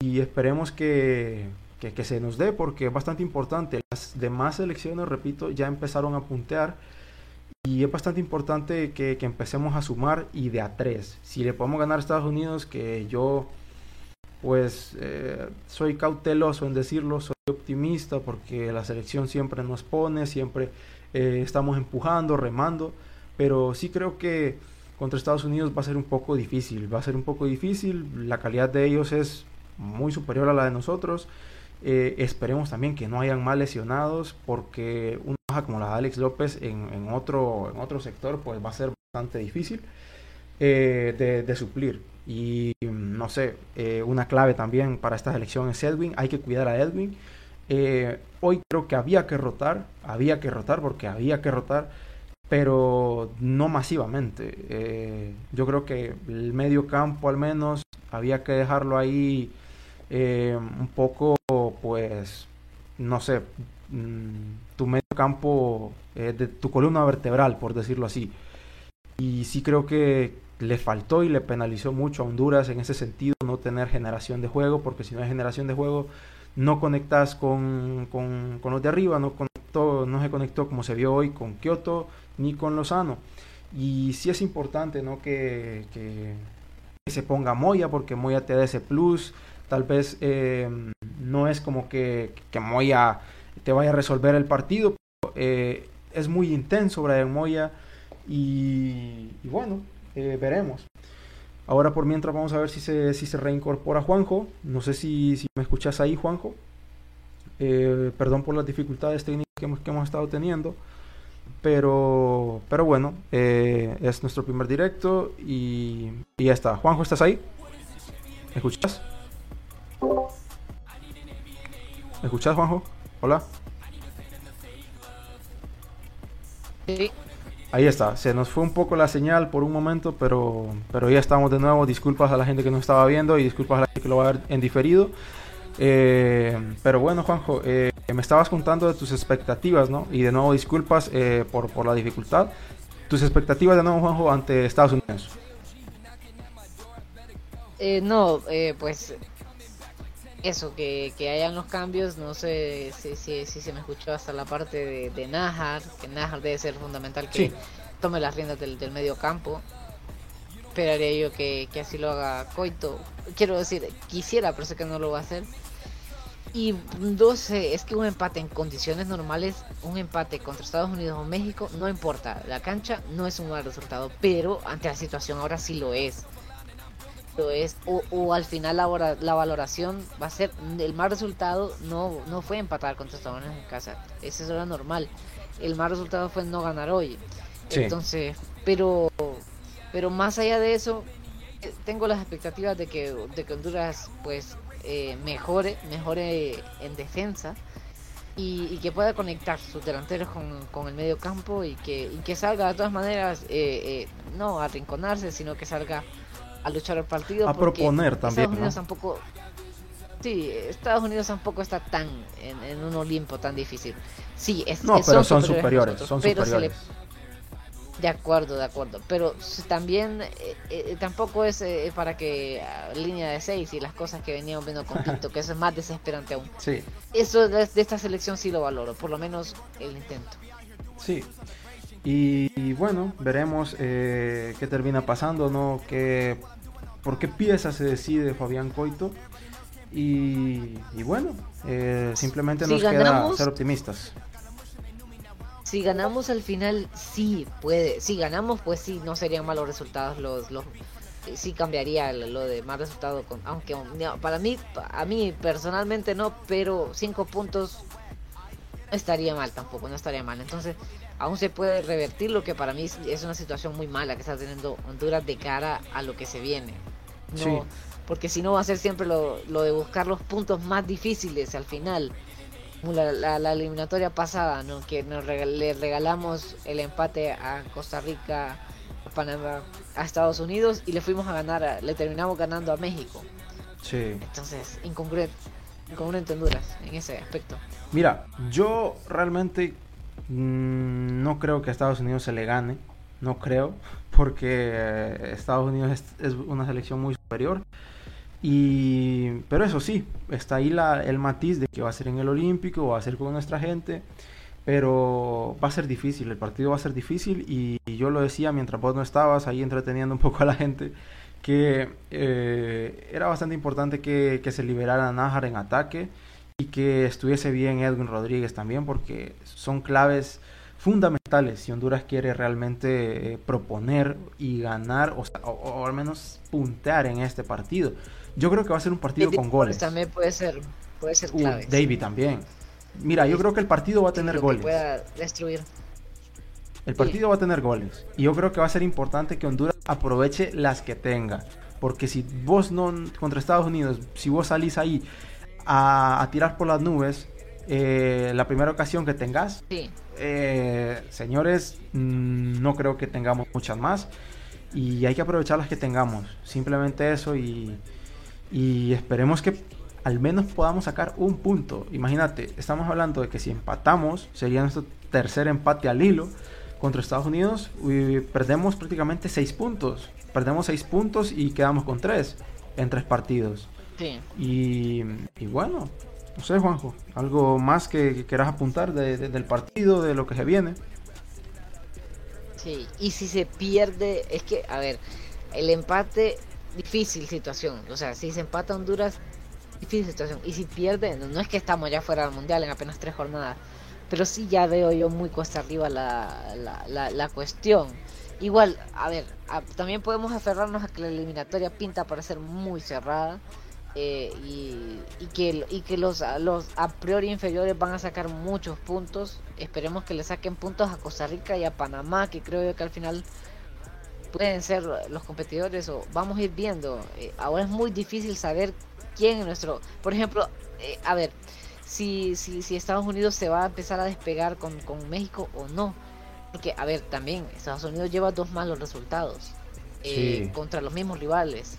Y esperemos que, que, se nos dé porque es bastante importante. Las demás selecciones, repito, ya empezaron a puntear. Y es bastante importante que, que empecemos a sumar y de a tres. Si le podemos ganar a Estados Unidos, que yo pues eh, soy cauteloso en decirlo, soy optimista porque la selección siempre nos pone, siempre eh, estamos empujando, remando, pero sí creo que contra Estados Unidos va a ser un poco difícil, va a ser un poco difícil, la calidad de ellos es muy superior a la de nosotros, eh, esperemos también que no hayan más lesionados porque una baja como la de Alex López en, otro, en otro sector pues va a ser bastante difícil de, suplir. Y no sé, una clave también para esta selección es Edwin, hay que cuidar a Edwin. Eh, hoy creo que había que rotar, había que rotar porque había que rotar, pero no masivamente. Eh, yo creo que el medio campo al menos había que dejarlo ahí eh, un poco, pues, no sé, mm, tu medio campo de tu columna vertebral, por decirlo así. Y sí creo que le faltó y le penalizó mucho a Honduras en ese sentido no tener generación de juego, porque si no hay generación de juego, no conectas con, con, los de arriba, no, conectó, no se conectó como se vio hoy con Kioto ni con Lozano. Y sí es importante ¿no? que, que, se ponga Moya, porque Moya te da ese plus. Tal vez eh, no es como que, que, Moya te vaya a resolver el partido. Eh, es muy intenso Brian Moya. Y, bueno, eh, veremos. Ahora por mientras vamos a ver si se, si se reincorpora Juanjo. No sé si, si me escuchas ahí, Juanjo. Eh, perdón por las dificultades técnicas que hemos, que hemos estado teniendo. Pero, pero bueno, eh, es nuestro primer directo y, y, ya está. Juanjo, ¿estás ahí? ¿Me escuchas? ¿Me escuchas, Juanjo? Hola. Sí. Ahí está, se nos fue un poco la señal por un momento, pero, pero ya estamos de nuevo. Disculpas a la gente que nos estaba viendo y disculpas a la gente que lo va a ver en diferido. Eh, pero bueno, Juanjo, eh, me estabas contando de tus expectativas, ¿no? Y de nuevo disculpas eh, por, por, la dificultad. tus expectativas de nuevo, Juanjo, ante Estados Unidos. Eh, no, pues eso, que, que, hayan los cambios, no sé si, si, se me escuchó hasta la parte de, de Najar, que Najar debe ser fundamental que tome las riendas del, del medio campo. Esperaría yo que, que, así lo haga Coito. Quiero decir, quisiera, pero sé que no lo va a hacer. Y 12, es que un empate en condiciones normales, un empate contra Estados Unidos o México, no importa. La cancha no es un mal resultado, pero ante la situación ahora sí lo es es o, al final la, la, valoración va a ser el mal resultado no no fue empatar contra Estados Unidos en casa. Eso era normal. El mal resultado fue no ganar hoy. Entonces pero pero más allá de eso eh, tengo las expectativas de que de que Honduras pues eh, mejore mejore en defensa y, que pueda conectar sus delanteros con, con, el medio campo y que, y que salga de todas maneras eh, no a rinconarse sino que salga a luchar el partido. A proponer también. Estados Unidos tampoco. Sí, Estados Unidos tampoco está tan en, un Olimpo tan difícil. Sí, es, no, pero son, superiores, son superiores. De acuerdo, de acuerdo. Pero también eh, eh, tampoco es eh, para que línea de seis y las cosas que veníamos viendo con Pinto, que eso es más desesperante aún. Sí. Eso de, esta selección sí lo valoro, por lo menos el intento. Sí. Y, bueno, veremos qué termina pasando, ¿no? Que por qué pieza se decide Fabián Coito. Y, bueno, eh, simplemente nos queda ser optimistas. Si ganamos al final, sí puede. Si ganamos, pues sí, no serían malos resultados. Los, los sí cambiaría lo de más resultado. Con, aunque para mí, a mí personalmente no, pero cinco puntos no estaría mal tampoco, no estaría mal. Entonces, aún se puede revertir lo que para mí es una situación muy mala que está teniendo Honduras de cara a lo que se viene. No, Porque si no va a ser siempre lo, lo, de buscar los puntos más difíciles al final. La, la, eliminatoria pasada, ¿no? que nos le regalamos el empate a Costa Rica, a Panamá, a Estados Unidos y le fuimos a ganar, le terminamos ganando a México. Sí. Entonces, incongruente, incongruente Honduras en ese aspecto. Mira, yo realmente mm, no creo que a Estados Unidos se le gane, no creo, porque Estados Unidos es, una selección muy superior. Y, pero eso sí, está ahí el matiz de que va a ser en el Olímpico, va a ser con nuestra gente, pero va a ser difícil, el partido va a ser difícil y, yo lo decía mientras vos no estabas ahí entreteniendo un poco a la gente, que eh, era bastante importante que, que se liberara Nájar en ataque y que estuviese bien Edwin Rodríguez también, porque son claves fundamentales si Honduras quiere realmente eh, proponer y ganar o, al menos puntear en este partido. Yo creo que va a ser un partido con goles. También puede ser, puede ser clave. David también. Mira, yo creo que el partido va a tener goles. pueda destruir. El partido va a tener goles. Y yo creo que va a ser importante que Honduras aproveche las que tenga. Porque si vos no, contra Estados Unidos, si vos salís ahí a, a tirar por las nubes, eh, la primera ocasión que tengas. Eh, señores, mm, no creo que tengamos muchas más. Y hay que aprovechar las que tengamos. Simplemente eso y, y esperemos que al menos podamos sacar un punto. Imagínate, estamos hablando de que si empatamos, sería nuestro tercer empate al hilo contra Estados Unidos. Y perdemos prácticamente seis puntos. Perdemos seis puntos y quedamos con tres en tres partidos. Y, y bueno, no sé, Juanjo, algo más que, quieras apuntar del partido, de lo que se viene. Sí, y si se pierde, es que, a ver, el empate, difícil situación. O sea, si se empata Honduras, difícil situación. Y si pierde, no, es que estamos ya fuera del mundial en apenas tres jornadas, pero sí ya veo yo muy cuesta arriba la, la, la, cuestión. Igual, a ver, también podemos aferrarnos a que la eliminatoria pinta para ser muy cerrada. Eh, y, que, y que los, los a priori inferiores van a sacar muchos puntos. Esperemos que le saquen puntos a Costa Rica y a Panamá, que creo yo que al final pueden ser los competidores o vamos a ir viendo. Eh, ahora es muy difícil saber quién es nuestro... Por ejemplo, eh, a ver, si, si, si Estados Unidos se va a empezar a despegar con, con México o no. Porque, a ver, también Estados Unidos lleva dos malos resultados contra los mismos rivales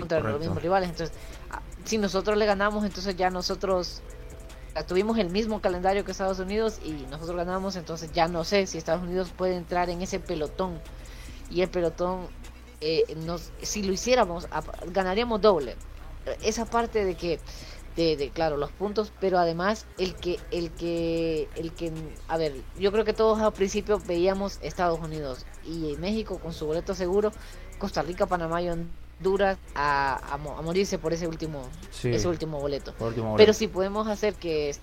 contra los mismos rivales. Entonces, ah, si nosotros le ganamos, entonces ya nosotros tuvimos el mismo calendario que Estados Unidos y nosotros ganamos, entonces ya no sé si Estados Unidos puede entrar en ese pelotón. Y el pelotón, eh, nos, si lo hiciéramos, ganaríamos doble. Esa parte de que, de, claro, los puntos, pero además el que, el que, el que, a ver, yo creo que todos al principio veíamos Estados Unidos y México con su boleto seguro, Costa Rica, Panamá y Honduras a, a, morirse por ese último, ese último boleto. Pero si podemos hacer que,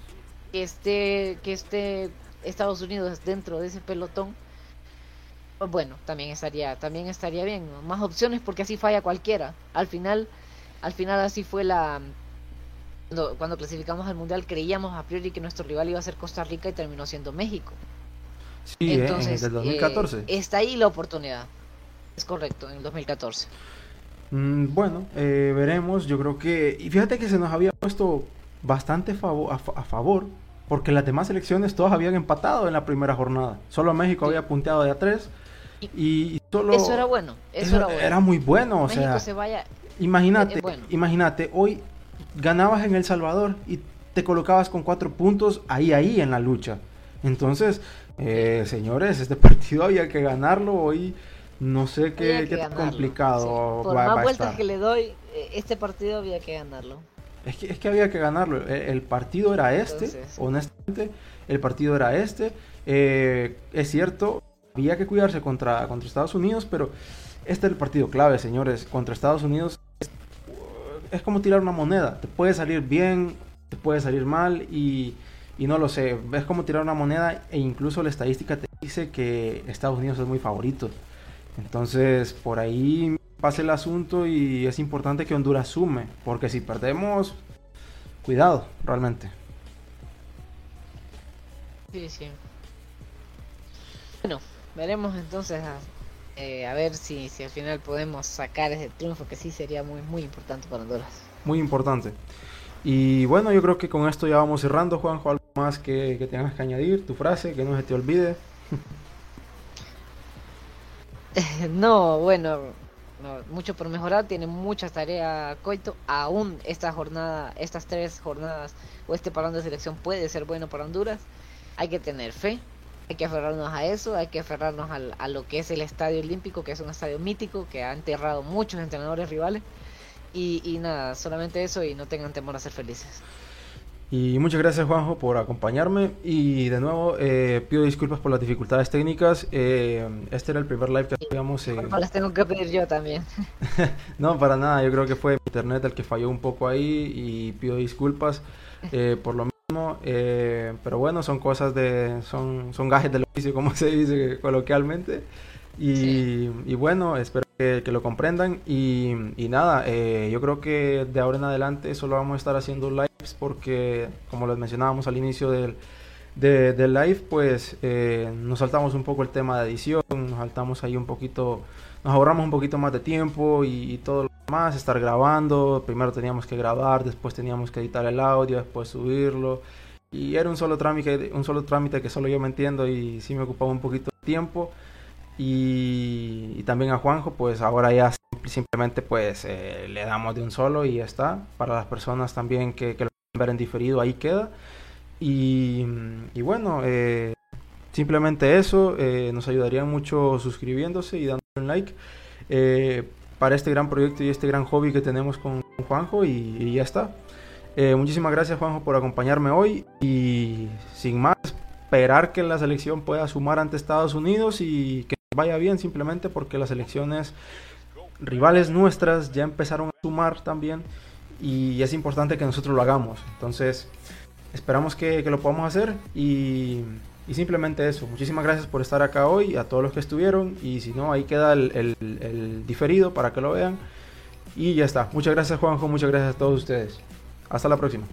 esté, que esté Estados Unidos dentro de ese pelotón, pues bueno, también estaría, también estaría bien. Más opciones porque así falla cualquiera. Al final, al final así fue la cuando, clasificamos al mundial creíamos a priori que nuestro rival iba a ser Costa Rica y terminó siendo México. Sí, Entonces, en el 2014. Eh, está ahí la oportunidad. Es correcto, en el 2014. Mm, bueno, eh, veremos. Yo creo que. Y fíjate que se nos había puesto bastante favor, a, favor, porque las demás selecciones todas habían empatado en la primera jornada. Solo México había punteado de a tres. Y, solo. Eso era bueno. Eso, era, muy bueno. O sea, Imagínate, eh, imagínate, hoy ganabas en El Salvador y te colocabas con cuatro puntos ahí, ahí en la lucha. Entonces, eh, señores, este partido había que ganarlo hoy. No sé qué, qué complicado Por más vueltas que le doy, eh, este partido había que ganarlo. Es que, es que había que ganarlo. E, el, partido era este, honestamente. El partido era este. Eh, es cierto, había que cuidarse contra, contra Estados Unidos, pero este es el partido clave, señores. Contra Estados Unidos es, como tirar una moneda. Te puede salir bien, te puede salir mal y, y no lo sé. Es como tirar una moneda e incluso la estadística te dice que Estados Unidos es muy favorito. Entonces, por ahí pasa el asunto y es importante que Honduras sume, porque si perdemos, cuidado, realmente. Sí, sí. Bueno, veremos entonces a, eh, a ver si, si al final podemos sacar ese triunfo que sí sería muy, muy importante para Honduras. Muy importante. Y bueno, yo creo que con esto ya vamos cerrando, Juanjo. ¿Algo más que, que tengas que añadir? Tu frase, que no se te olvide. no, bueno, mucho por mejorar, tiene muchas tareas Coito, aún esta jornada, estas tres jornadas o este parón de selección puede ser bueno para Honduras, hay que tener fe, hay que aferrarnos a eso, hay que aferrarnos a lo que es el Estadio Olímpico, que es un estadio mítico, que ha enterrado muchos entrenadores rivales, y, y nada, solamente eso y no tengan temor a ser felices. Y muchas gracias Juanjo por acompañarme y de nuevo eh, pido disculpas por las dificultades técnicas. Eh, este era el primer live que hacíamos. Eh... las tengo que pedir yo también. no, para nada, yo creo que fue internet el que falló un poco ahí y pido disculpas eh, por lo mismo. pero bueno, son cosas de, son, son gajes del oficio como se dice coloquialmente. Y, y bueno, espero que, lo comprendan. Y, nada, yo creo que de ahora en adelante solo vamos a estar haciendo live porque, como les mencionábamos al inicio del, del live, pues eh, nos saltamos un poco el tema de edición, nos saltamos ahí un poquito, nos ahorramos un poquito más de tiempo y, todo lo demás, estar grabando, primero teníamos que grabar, después teníamos que editar el audio, después subirlo. Y era un solo trámite, un solo trámite que solo yo me entiendo y sí me ocupaba un poquito de tiempo. Y, también a Juanjo, pues ahora ya simplemente pues eh, le damos de un solo y ya está. Para las personas también que, que lo ver en diferido, ahí queda. Y, bueno, eh, simplemente eso, eh, nos ayudaría mucho suscribiéndose y dando un like para este gran proyecto y este gran hobby que tenemos con Juanjo y, ya está. muchísimas gracias Juanjo por acompañarme hoy y sin más, esperar que la selección pueda sumar ante Estados Unidos y que vaya bien simplemente porque las elecciones rivales nuestras ya empezaron a sumar también y es importante que nosotros lo hagamos. Entonces, esperamos que, lo podamos hacer y, simplemente eso. Muchísimas gracias por estar acá hoy, a todos los que estuvieron y si no, ahí queda el, el diferido para que lo vean. Y ya está. Muchas gracias Juanjo, muchas gracias a todos ustedes. Hasta la próxima.